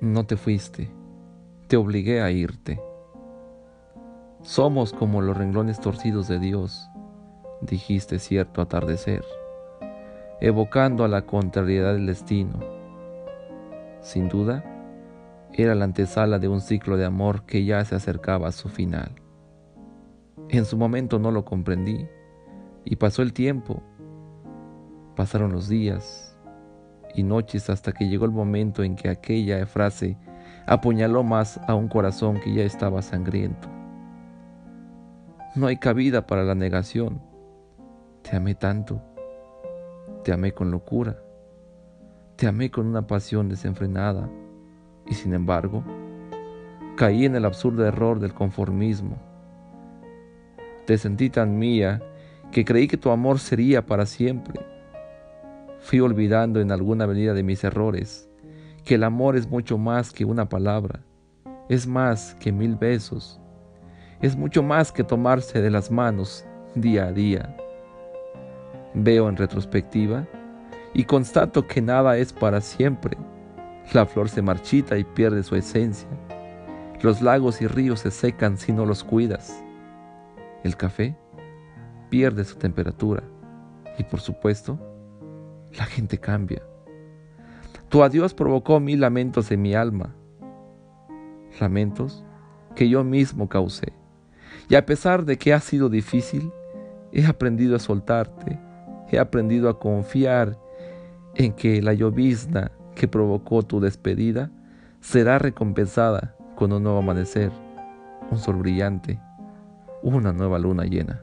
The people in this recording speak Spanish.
no te fuiste, te obligué a irte. Somos como los renglones torcidos de Dios, dijiste cierto atardecer, evocando a la contrariedad del destino. Sin duda, era la antesala de un ciclo de amor que ya se acercaba a su final. En su momento no lo comprendí y pasó el tiempo. Pasaron los días y noches hasta que llegó el momento en que aquella frase apuñaló más a un corazón que ya estaba sangriento. No hay cabida para la negación. Te amé tanto. Te amé con locura. Te amé con una pasión desenfrenada. Y sin embargo, caí en el absurdo error del conformismo. Te sentí tan mía que creí que tu amor sería para siempre. Fui olvidando en alguna medida de mis errores que el amor es mucho más que una palabra, es más que mil besos, es mucho más que tomarse de las manos día a día. Veo en retrospectiva y constato que nada es para siempre. La flor se marchita y pierde su esencia. Los lagos y ríos se secan si no los cuidas. El café pierde su temperatura. Y por supuesto, la gente cambia. Tu adiós provocó mil lamentos en mi alma. Lamentos que yo mismo causé. Y a pesar de que ha sido difícil, he aprendido a soltarte. He aprendido a confiar en que la llovizna que provocó tu despedida será recompensada con un nuevo amanecer, un sol brillante, una nueva luna llena.